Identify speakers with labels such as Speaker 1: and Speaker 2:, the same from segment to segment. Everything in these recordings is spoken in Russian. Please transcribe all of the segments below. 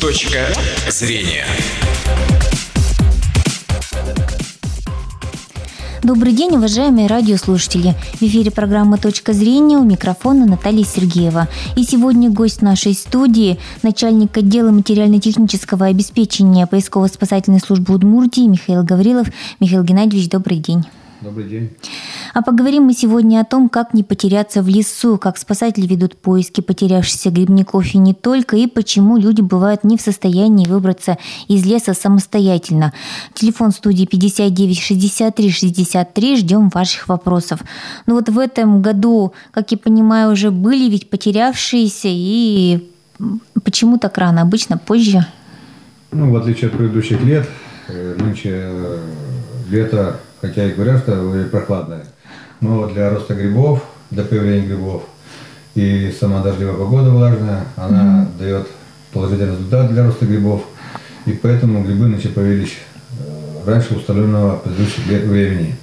Speaker 1: Точка зрения.
Speaker 2: Добрый день, уважаемые радиослушатели. В эфире программа «Точка зрения» у микрофона Наталья Сергеева. И сегодня гость нашей студии – начальник отдела материально-технического обеспечения поисково-спасательной службы Удмуртии Михаил Гаврилов. Михаил Геннадьевич, добрый день.
Speaker 3: Добрый день.
Speaker 2: А поговорим мы сегодня о том, как не потеряться в лесу, как спасатели ведут поиски потерявшихся грибников и не только, и почему люди бывают не в состоянии выбраться из леса самостоятельно. Телефон студии 59 63 63. Ждем ваших вопросов. Ну вот в этом году, как я понимаю, уже были ведь потерявшиеся, и почему так рано? Обычно позже?
Speaker 3: Ну, в отличие от предыдущих лет, э, нынче э, лето, хотя и говорят, что прохладное, но для роста грибов, для появления грибов и сама дождливая погода влажная, она mm-hmm. дает положительный результат для роста грибов. И поэтому грибы начали появились э, раньше установленного предыдущих лет времени.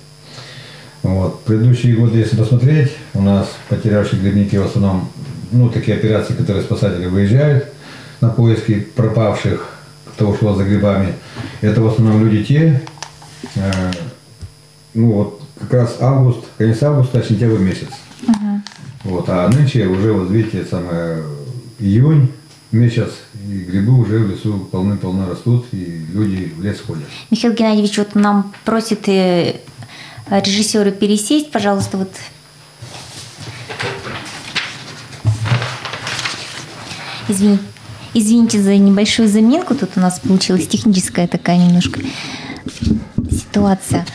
Speaker 3: Вот. Предыдущие годы, если посмотреть, у нас потерявшие грибники в основном, ну, такие операции, которые спасатели выезжают на поиски пропавших, кто ушел за грибами. Это в основном люди те, э, ну вот как раз август, конец августа, сентябрь месяц. Угу. Вот, а нынче уже, вот видите, самое, июнь месяц, и грибы уже в лесу полны-полно растут, и люди в лес ходят.
Speaker 2: Михаил Геннадьевич, вот нам просит э, режиссеры пересесть, пожалуйста, вот Извините, извините за небольшую заминку. Тут у нас получилась техническая такая немножко ситуация.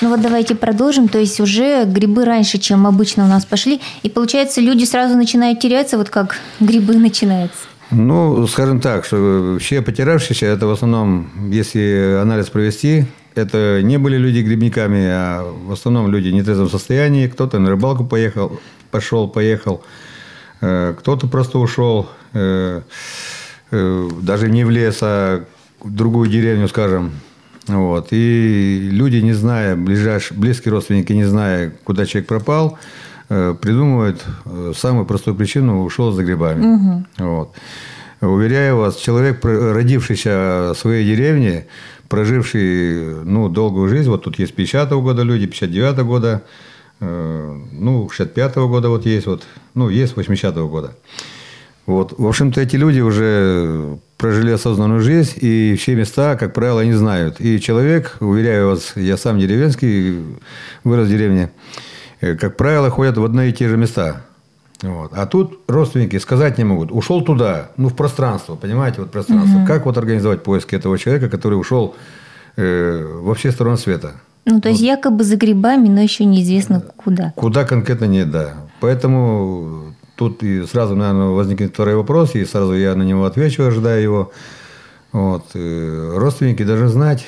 Speaker 2: Ну вот давайте продолжим. То есть уже грибы раньше, чем обычно у нас пошли. И получается, люди сразу начинают теряться, вот как грибы начинаются.
Speaker 3: Ну, скажем так, что все потерявшиеся, это в основном, если анализ провести, это не были люди грибниками, а в основном люди в нетрезвом состоянии. Кто-то на рыбалку поехал, пошел, поехал. Э, кто-то просто ушел, э, э, даже не в лес, а в другую деревню, скажем, вот. И люди, не зная, ближайшие, близкие родственники, не зная, куда человек пропал, э, придумывают э, самую простую причину – ушел за грибами. Угу. Вот. Уверяю вас, человек, родившийся в своей деревне, проживший ну, долгую жизнь, вот тут есть 50-го года люди, 59-го года, э, ну, 65-го года вот есть, вот, ну, есть 80-го года. Вот. В общем-то, эти люди уже прожили осознанную жизнь, и все места, как правило, они знают. И человек, уверяю вас, я сам деревенский, вырос в деревне, э, как правило, ходят в одни и те же места. Вот. А тут родственники сказать не могут. Ушел туда, ну, в пространство, понимаете, вот пространство. Угу. Как вот организовать поиски этого человека, который ушел э, во все стороны света?
Speaker 2: Ну, то есть, вот. якобы за грибами, но еще неизвестно куда.
Speaker 3: Куда конкретно нет, да. Поэтому Тут и сразу, наверное, возникнет второй вопрос, и сразу я на него отвечу, ожидая его. Вот. И родственники должны знать,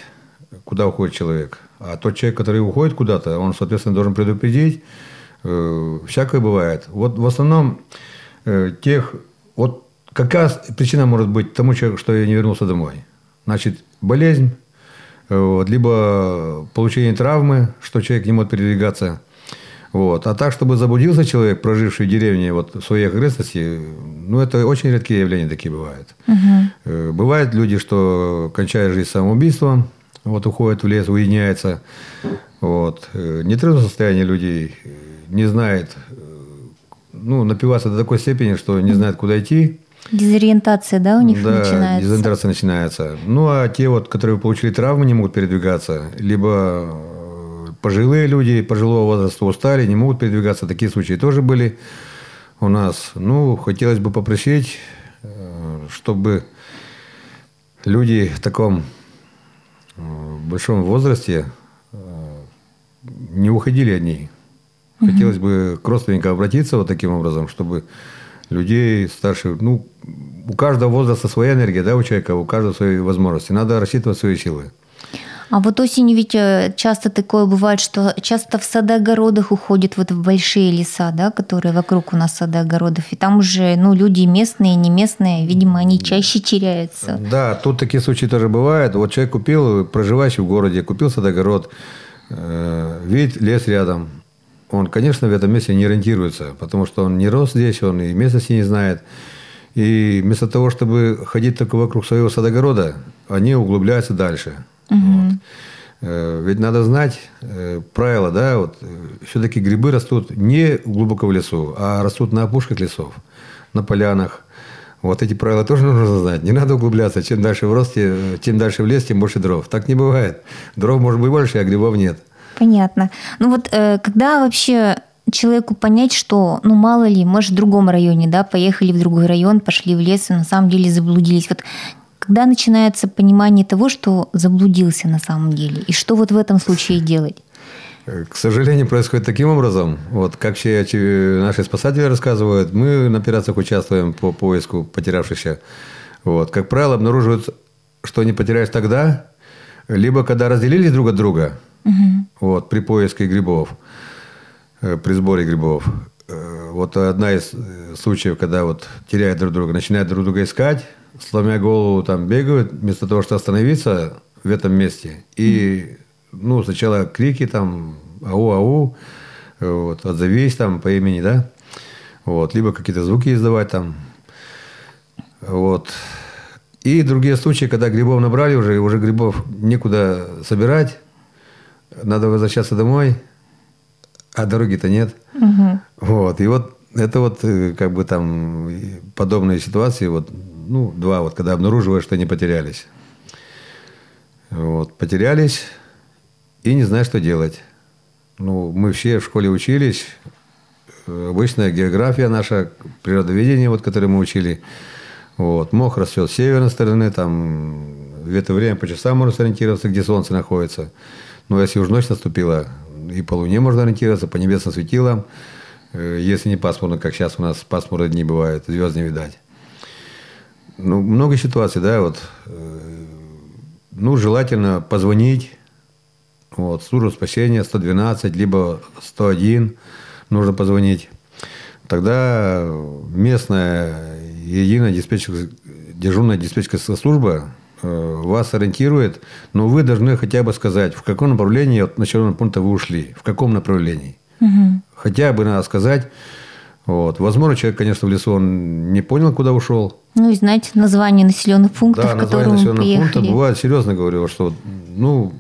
Speaker 3: куда уходит человек. А тот человек, который уходит куда-то, он, соответственно, должен предупредить. Э, всякое бывает. Вот в основном э, тех... Вот какая причина может быть тому человеку, что я не вернулся домой? Значит, болезнь, э, вот, либо получение травмы, что человек не может передвигаться – вот. А так, чтобы заблудился человек, проживший в деревне вот, в своей окрестности, ну, это очень редкие явления такие бывают. Угу. Бывают люди, что кончают жизнь самоубийством, вот, уходят в лес, уединяются. Вот. Э, Нетрезвое состояние людей э, не знает, ну, напиваться до такой степени, что не знает, куда идти.
Speaker 2: Дезориентация, да, у них
Speaker 3: да,
Speaker 2: начинается?
Speaker 3: дезориентация начинается. Ну, а те вот, которые получили травмы, не могут передвигаться, либо пожилые люди пожилого возраста устали, не могут передвигаться. Такие случаи тоже были у нас. Ну, хотелось бы попросить, э, чтобы люди в таком э, большом возрасте э, не уходили одни. Хотелось бы к родственникам обратиться вот таким образом, чтобы людей старших, ну, у каждого возраста своя энергия, да, у человека, у каждого свои возможности. Надо рассчитывать свои силы.
Speaker 2: А вот осенью ведь э, часто такое бывает, что часто в садоогородах уходят вот в большие леса, да, которые вокруг у нас садоогородов, и там уже, ну, люди местные, не местные, видимо, они чаще теряются.
Speaker 3: Да, тут такие случаи тоже бывают. Вот человек купил, проживающий в городе, купил садогород, э, видит лес рядом, он, конечно, в этом месте не ориентируется, потому что он не рос здесь, он и местности не знает. И вместо того, чтобы ходить только вокруг своего садогорода, они углубляются дальше. Вот. Э, ведь надо знать э, правила, да, вот э, все-таки грибы растут не глубоко в лесу, а растут на опушках лесов, на полянах. Вот эти правила тоже нужно знать. Не надо углубляться. Чем дальше в росте, чем дальше в лес, тем больше дров. Так не бывает. Дров может быть больше, а грибов нет.
Speaker 2: Понятно. Ну вот когда вообще человеку понять, что, ну, мало ли, может, в другом районе, да, поехали в другой район, пошли в лес и на самом деле заблудились. Вот когда начинается понимание того, что заблудился на самом деле, и что вот в этом случае делать?
Speaker 3: К сожалению, происходит таким образом. Вот как все наши спасатели рассказывают, мы на операциях участвуем по поиску потерявшихся. Вот. Как правило, обнаруживают, что не потеряешь тогда, либо когда разделились друг от друга, угу. вот, при поиске грибов, Э, при сборе грибов. Э, вот одна из э, случаев, когда вот теряют друг друга, начинают друг друга искать, сломя голову, там бегают, вместо того, чтобы остановиться в этом месте. И, ну, сначала крики там, ау-ау, вот, отзовись там по имени, да, вот, либо какие-то звуки издавать там, вот. И другие случаи, когда грибов набрали уже, уже грибов некуда собирать, надо возвращаться домой – а дороги-то нет. Угу. Вот. И вот это вот э, как бы там подобные ситуации, вот, ну, два, вот, когда обнаруживаешь, что они потерялись. Вот, потерялись и не знаю, что делать. Ну, мы все в школе учились. Обычная география наша, природоведение, вот, которое мы учили. Вот, мох растет с северной стороны, там в это время по часам можно сориентироваться, где солнце находится. Но если уж ночь наступила, и по Луне можно ориентироваться, по небесным светилам. Э, если не пасмурно, как сейчас у нас пасмурные дни бывают, звезд не видать. Ну, много ситуаций, да, вот. Э, ну, желательно позвонить, вот, службу спасения 112, либо 101 нужно позвонить. Тогда местная единая диспетчерская, дежурная диспетчерская служба Э, вас ориентирует, но вы должны хотя бы сказать, в каком направлении от населенного пункта вы ушли, в каком направлении. Угу. Хотя бы надо сказать. Вот. Возможно, человек, конечно, в лесу он не понял, куда ушел.
Speaker 2: Ну и знать название населенных пунктов, да, которые населенных поехали. пунктов.
Speaker 3: Бывает, серьезно говорю, что ну,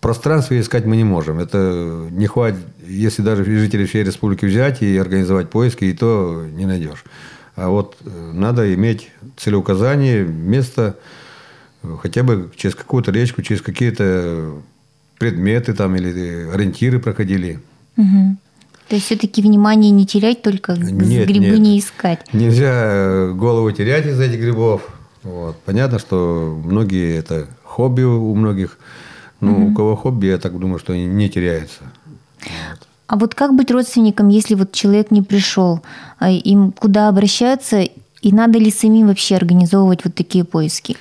Speaker 3: пространство искать мы не можем. Это не хватит, если даже жителей всей республики взять и организовать поиски, и то не найдешь. А вот э, надо иметь целеуказание, место, хотя бы через какую-то речку, через какие-то предметы там или ориентиры проходили.
Speaker 2: Угу. То есть все-таки внимание не терять, только нет, грибы нет. не искать.
Speaker 3: Нельзя голову терять из этих грибов. Вот. Понятно, что многие это хобби у многих. Но угу. у кого хобби, я так думаю, что не теряется.
Speaker 2: Вот. А вот как быть родственником, если вот человек не пришел? А им куда обращаться? И надо ли самим вообще организовывать вот такие поиски?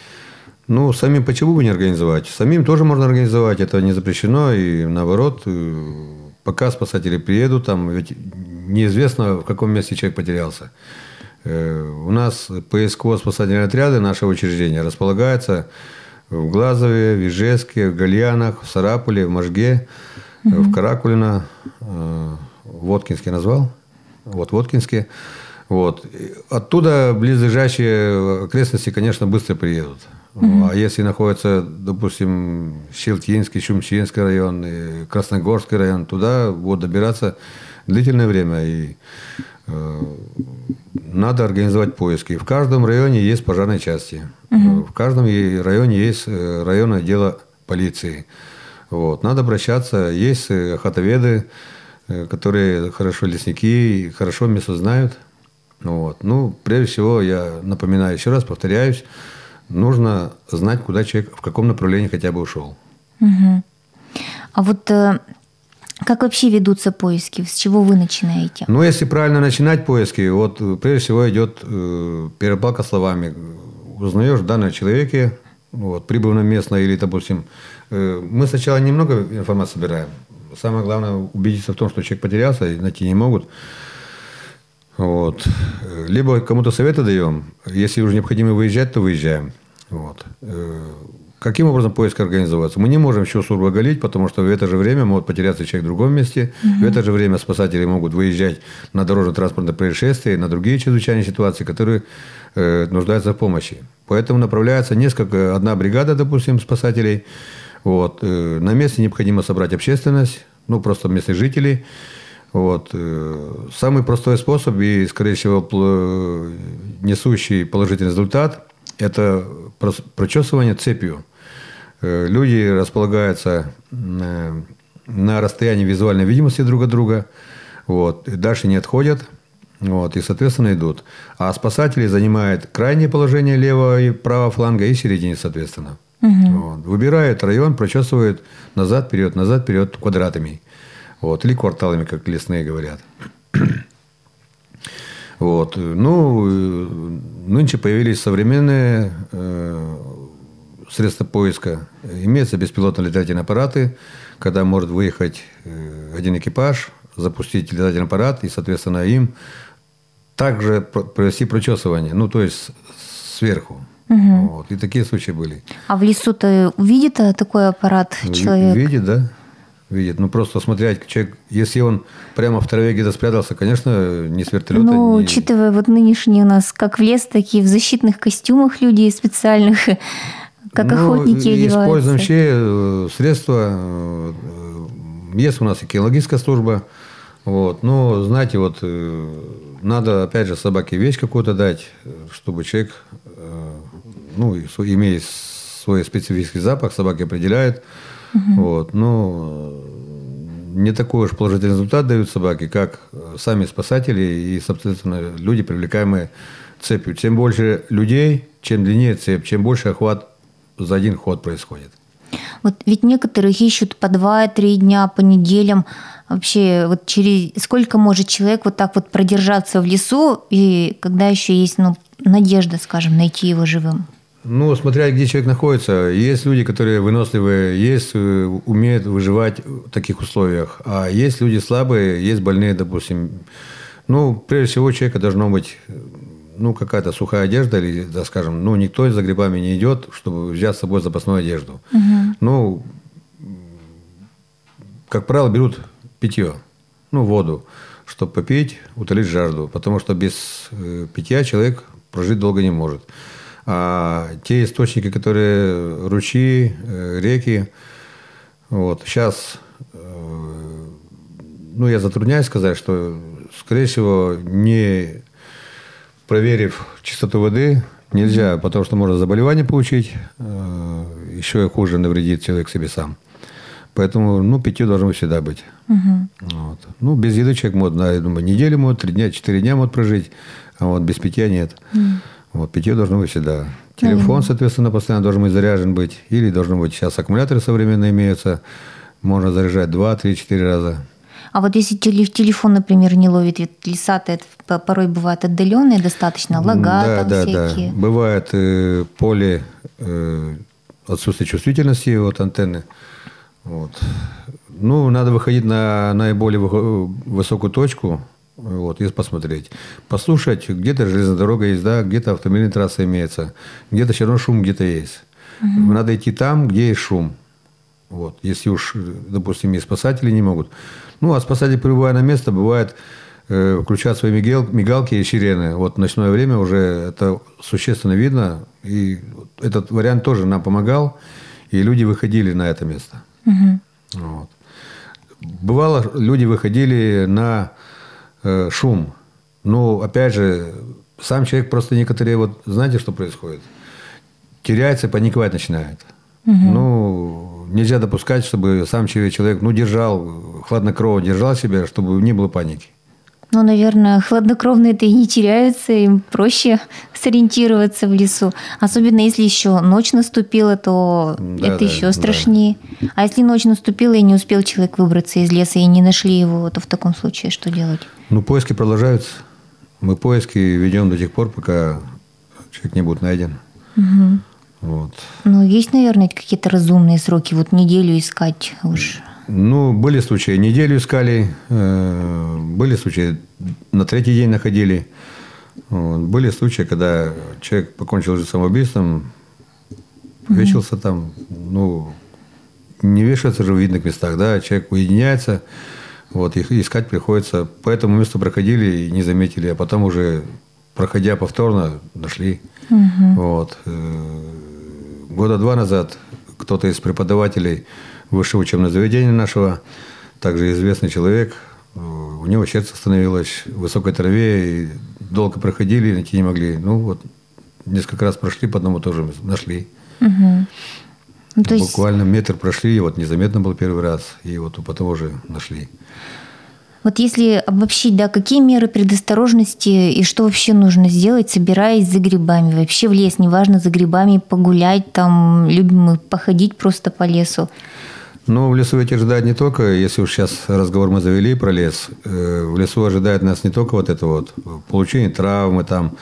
Speaker 3: Ну, самим почему бы не организовать? Самим тоже можно организовать, это не запрещено. И наоборот, э, пока спасатели приедут, там ведь неизвестно, в каком месте человек потерялся. Э, у нас ПСКО-спасательные отряды, наше учреждение, располагается в Глазове, в Ижевске, в Гальянах, в Сарапуле, в Можге, угу. в Каракулино, в Воткинске назвал, вот Воткинске. Вот. Оттуда близлежащие окрестности, конечно, быстро приедут. Mm-hmm. А если находится, допустим, Щелтинский, Чумчинский район, и Красногорский район, туда вот добираться длительное время. И э, надо организовать поиски. В каждом районе есть пожарные части. Mm-hmm. В каждом районе есть э, районное дело полиции. Вот. Надо обращаться. Есть охотоведы, которые хорошо лесники, хорошо место знают. Вот. Ну, прежде всего, я напоминаю еще раз, повторяюсь, нужно знать, куда человек, в каком направлении хотя бы ушел.
Speaker 2: Угу. А вот э, как вообще ведутся поиски? С чего вы начинаете?
Speaker 3: Ну, если правильно начинать поиски, вот э, прежде всего идет э, перепалка словами. Узнаешь данное человеке, вот, прибыв на место или, допустим, э, мы сначала немного информации собираем. Самое главное убедиться в том, что человек потерялся и найти не могут. Вот. Либо кому-то советы даем. Если уже необходимо выезжать, то выезжаем. Вот. Э, Каким образом поиск организовывается? Мы не можем всю службу оголить, потому что в это же время может потеряться человек в другом месте. Угу. В это же время спасатели могут выезжать на дорожно-транспортное происшествие, на другие чрезвычайные ситуации, которые э, нуждаются в помощи. Поэтому направляется несколько, одна бригада, допустим, спасателей. Вот. Э, на месте необходимо собрать общественность, ну, просто местных жителей. Вот. Э, самый простой способ и, скорее всего, несущий положительный результат – это прочесывание цепью. Э, люди располагаются на расстоянии визуальной видимости друг от друга, вот, и дальше не отходят, вот, и, соответственно, идут. А спасатели занимают крайнее положение левого и правого фланга и середине, соответственно. Угу. Вот. Выбирают район, прочесывают назад, вперед, назад, вперед квадратами. Вот, или кварталами, как лесные говорят. Вот. Ну, нынче появились современные э, средства поиска. Имеются беспилотные летательные аппараты, когда может выехать э, один экипаж, запустить летательный аппарат и, соответственно, им также провести прочесывание, ну, то есть сверху. Угу. Вот. И такие случаи были.
Speaker 2: А в лесу-то увидит э, такой аппарат человек?
Speaker 3: Видит, да видит. Ну, просто смотреть, человек, если он прямо в траве где-то спрятался, конечно, не с вертолета.
Speaker 2: Ну,
Speaker 3: не...
Speaker 2: учитывая вот нынешние у нас, как в лес, такие в защитных костюмах люди специальных, как ну, охотники одеваются.
Speaker 3: Используем вообще э, средства. Э, есть у нас экологическая служба. Вот. Но, знаете, вот э, надо, опять же, собаке вещь какую-то дать, чтобы человек, ну, имея свой специфический запах, собаки определяет, Угу. Вот. Но не такой уж положительный результат дают собаки, как сами спасатели и, собственно, люди, привлекаемые цепью. Чем больше людей, чем длиннее цепь, чем больше охват за один ход происходит.
Speaker 2: Вот ведь некоторые ищут по два-три дня, по неделям. Вообще, вот через сколько может человек вот так вот продержаться в лесу, и когда еще есть ну, надежда, скажем, найти его живым?
Speaker 3: Ну, смотря где человек находится. Есть люди, которые выносливые, есть э, умеют выживать в таких условиях. А есть люди слабые, есть больные, допустим. Ну, прежде всего, у человека должно быть ну, какая-то сухая одежда, или, да, скажем, ну, никто за грибами не идет, чтобы взять с собой запасную одежду. Угу. Ну, как правило, берут питье, ну, воду, чтобы попить, утолить жажду, потому что без э, питья человек прожить долго не может. А те источники, которые ручьи, э, реки, вот, сейчас, э, ну, я затрудняюсь сказать, что, скорее всего, не проверив чистоту воды, нельзя, потому что можно заболевание получить, э, еще и хуже навредит человек себе сам. Поэтому, ну, питье должно всегда быть. Угу. Вот. Ну, без еды человек может, я думаю, неделю может, три дня, четыре дня может прожить, а вот без питья нет. Угу. Вот, питье должно быть всегда. Телефон, соответственно, постоянно должен быть заряжен быть. Или должно быть, сейчас аккумуляторы современные имеются. Можно заряжать 2, 3, 4 раза.
Speaker 2: А вот если телефон, например, не ловит, ведь леса-то это порой бывают отдаленные достаточно, лага
Speaker 3: да,
Speaker 2: там
Speaker 3: да,
Speaker 2: всякие.
Speaker 3: Да. Бывает э, поле э, отсутствие чувствительности от антенны. Вот. Ну, надо выходить на наиболее высокую точку, вот, и посмотреть. Послушать, где-то железная дорога есть, да, где-то автомобильная трасса имеется, где-то все равно шум где-то есть. Угу. Надо идти там, где есть шум. Вот, если уж, допустим, и спасатели не могут. Ну, а спасатели, прибывая на место, бывает, э, включают свои мигал, мигалки и сирены. Вот в ночное время уже это существенно видно. И этот вариант тоже нам помогал. И люди выходили на это место. Угу. Вот. Бывало, люди выходили на Э, шум. Но, опять же, сам человек просто некоторые, вот знаете, что происходит? Теряется, паниковать начинает. Угу. Ну, нельзя допускать, чтобы сам человек, ну, держал, хладнокровно держал себя, чтобы не было паники.
Speaker 2: Ну, наверное, хладнокровные-то и не теряются, им проще сориентироваться в лесу. Особенно если еще ночь наступила, то да, это да, еще страшнее. Да. А если ночь наступила и не успел человек выбраться из леса и не нашли его, то в таком случае что делать?
Speaker 3: Ну, поиски продолжаются. Мы поиски ведем до тех пор, пока человек не будет найден. Угу.
Speaker 2: Вот. Ну, есть, наверное, какие-то разумные сроки. Вот неделю искать уж.
Speaker 3: Ну, были случаи, неделю искали, э, были случаи, на третий день находили. Были случаи, когда человек покончил жизнь самоубийством, Вешался там, ну, не вешается же в видных местах, да, человек уединяется, вот, их искать приходится. По этому месту проходили и не заметили, а потом уже, проходя повторно, нашли. Угу. Вот. Э, года два назад кто-то из преподавателей высшего учебного заведения нашего, также известный человек, э, у него сердце остановилось в высокой траве, и долго проходили, найти не могли. Ну, вот, несколько раз прошли, по одному тоже нашли. Угу. Ну, то есть... Буквально метр прошли, и вот незаметно был первый раз, и вот потом уже нашли.
Speaker 2: Вот если обобщить, да, какие меры предосторожности и что вообще нужно сделать, собираясь за грибами? Вообще в лес, неважно, за грибами погулять, там, любим мы походить просто по лесу.
Speaker 3: Ну, в лесу ведь ожидает не только, если уж сейчас разговор мы завели про лес, э, в лесу ожидает нас не только вот это вот получение травмы там,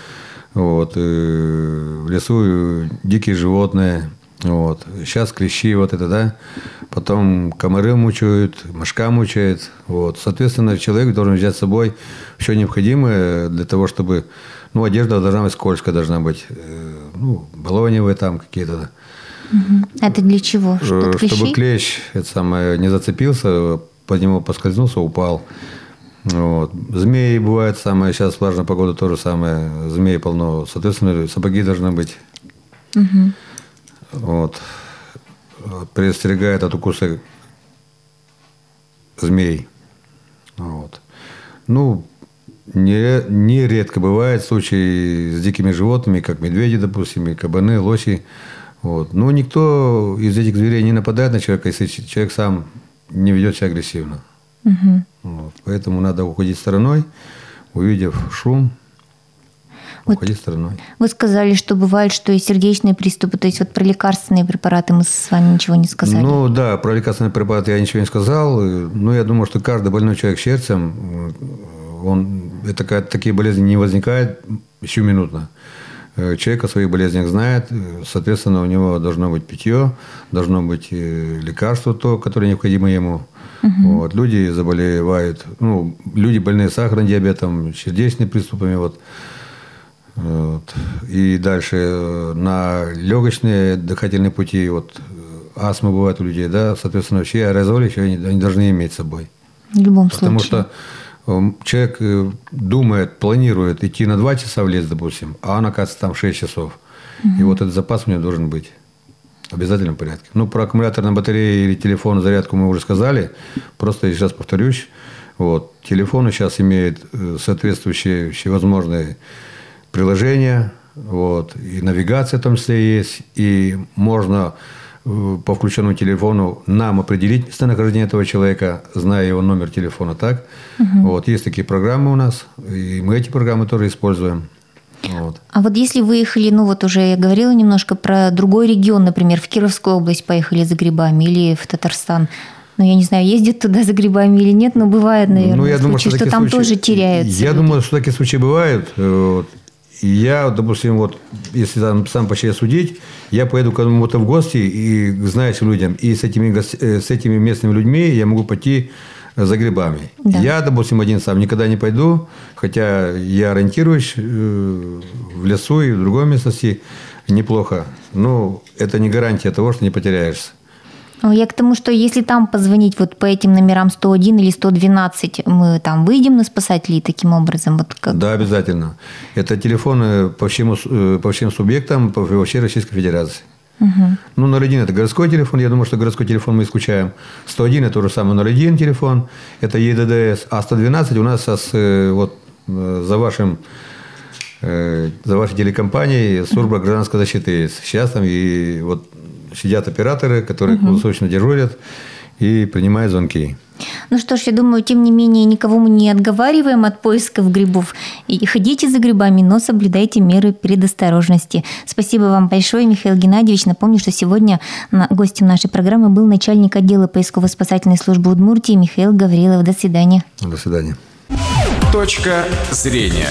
Speaker 3: вот, э, в лесу дикие животные, вот. Сейчас клещи, вот это, да. Потом комары мучают, мошка мучает. Вот. Соответственно, человек должен взять с собой все необходимое для того, чтобы... Ну, одежда должна быть скользкая, должна быть. Э, ну, баллоневые там какие-то.
Speaker 2: Угу. Это для чего?
Speaker 3: Э, Что чтобы клещ это самое, не зацепился, под него поскользнулся, упал. Вот. Змеи бывают самое, сейчас влажная погода тоже самое, змеи полно. Соответственно, сапоги должны быть. Угу вот, предостерегает от укуса змей. Вот. Ну, не, нередко бывает случаи с дикими животными, как медведи, допустим, и кабаны, лоси. Вот. Но никто из этих зверей не нападает на человека, если человек сам не ведет себя агрессивно. Угу. Вот. Поэтому надо уходить стороной, увидев шум, вот уходи стороной.
Speaker 2: Вы сказали, что бывает, что и сердечные приступы, то есть вот про лекарственные препараты мы с вами ничего не сказали.
Speaker 3: Ну да, про лекарственные препараты я ничего не сказал. Но я думаю, что каждый больной человек сердцем, он, это, такие болезни не возникают сиюминутно. Человек о своих болезнях знает, соответственно, у него должно быть питье, должно быть э, лекарство то, которое необходимо ему. Угу. Вот. Люди заболевают, ну, люди больные сахарным диабетом, сердечными приступами, вот, вот. И дальше э, на легочные дыхательные пути, вот э, астма бывает у людей, да, соответственно, вообще аэрозоли еще они, они должны иметь с собой.
Speaker 2: В любом
Speaker 3: Потому
Speaker 2: случае.
Speaker 3: Потому что человек э, думает, планирует идти на 2 часа в лес, допустим, а он, оказывается, там 6 часов. Угу. И вот этот запас у него должен быть. В обязательном порядке. Ну, про аккумуляторные батареи или телефон, зарядку мы уже сказали. Просто сейчас повторюсь. Вот. Телефоны сейчас имеют соответствующие всевозможные приложения, вот, и навигация в том числе есть, и можно э, по включенному телефону нам определить местонахождение этого человека, зная его номер телефона, так? Угу. Вот, есть такие программы у нас, и мы эти программы тоже используем.
Speaker 2: Вот. А вот если выехали, ну вот уже я говорила немножко про другой регион, например, в Кировскую область поехали за грибами или в Татарстан, ну, я не знаю, ездят туда за грибами или нет, но бывает, наверное, ну, я случаи, думаю, что, что там случаи, тоже теряются.
Speaker 3: Я люди. думаю, что такие случаи бывают. Вот. Я, допустим, вот, если там сам по себе судить, я поеду к кому-то в гости и знающим людям, и с этими, э, с этими местными людьми я могу пойти за грибами. Да. Я, допустим, один сам никогда не пойду, хотя я ориентируюсь э, в лесу и в другой местности неплохо. Но это не гарантия того, что не потеряешься.
Speaker 2: Я к тому, что если там позвонить вот по этим номерам 101 или 112, мы там выйдем на спасателей таким образом? Вот
Speaker 3: как... Да, обязательно. Это телефоны по всем, э, по всем субъектам по всей Российской Федерации. Угу. Ну, 01 – это городской телефон. Я думаю, что городской телефон мы исключаем. 101 – это уже самый 01 телефон. Это ЕДДС. А 112 у нас сейчас э, вот э, за вашим за вашей телекомпанией служба гражданской защиты есть. Сейчас там и вот сидят операторы, которые угу. круглосуточно дежурят и принимают звонки.
Speaker 2: Ну что ж, я думаю, тем не менее, никого мы не отговариваем от поисков грибов. И ходите за грибами, но соблюдайте меры предосторожности. Спасибо вам большое, Михаил Геннадьевич. Напомню, что сегодня гостем нашей программы был начальник отдела поисково-спасательной службы Удмуртии Михаил Гаврилов. До свидания.
Speaker 3: До свидания.
Speaker 1: Точка зрения.